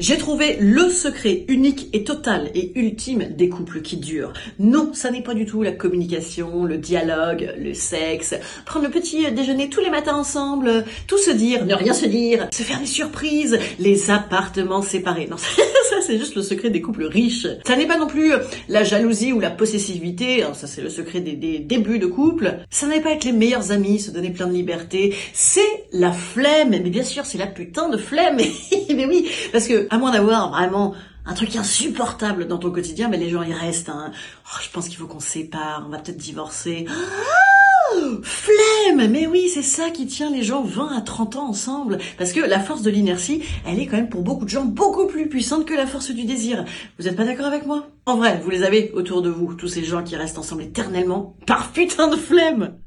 J'ai trouvé le secret unique et total et ultime des couples qui durent. Non, ça n'est pas du tout la communication, le dialogue, le sexe, prendre le petit déjeuner tous les matins ensemble, tout se dire, ne rien se dire, se faire des surprises, les appartements séparés. Non, c'est juste le secret des couples riches. Ça n'est pas non plus la jalousie ou la possessivité, hein, ça c'est le secret des, débuts de couple. Ça n'est pas être les meilleurs amis, se donner plein de liberté. C'est la flemme, mais bien sûr c'est la putain de flemme. mais oui, parce que à moins d'avoir vraiment un truc insupportable dans ton quotidien, mais les gens y restent. Hein. Oh, je pense qu'il faut qu'on se sépare, on va peut-être divorcer. Oh, flemme Mais oui, c'est ça qui tient les gens 20 à 30 ans ensemble. Parce que la force de l'inertie, elle est quand même pour beaucoup de gens beaucoup plus puissante que la force du désir. Vous êtes pas d'accord avec moi? En vrai, vous les avez autour de vous, tous ces gens qui restent ensemble éternellement par putain de flemme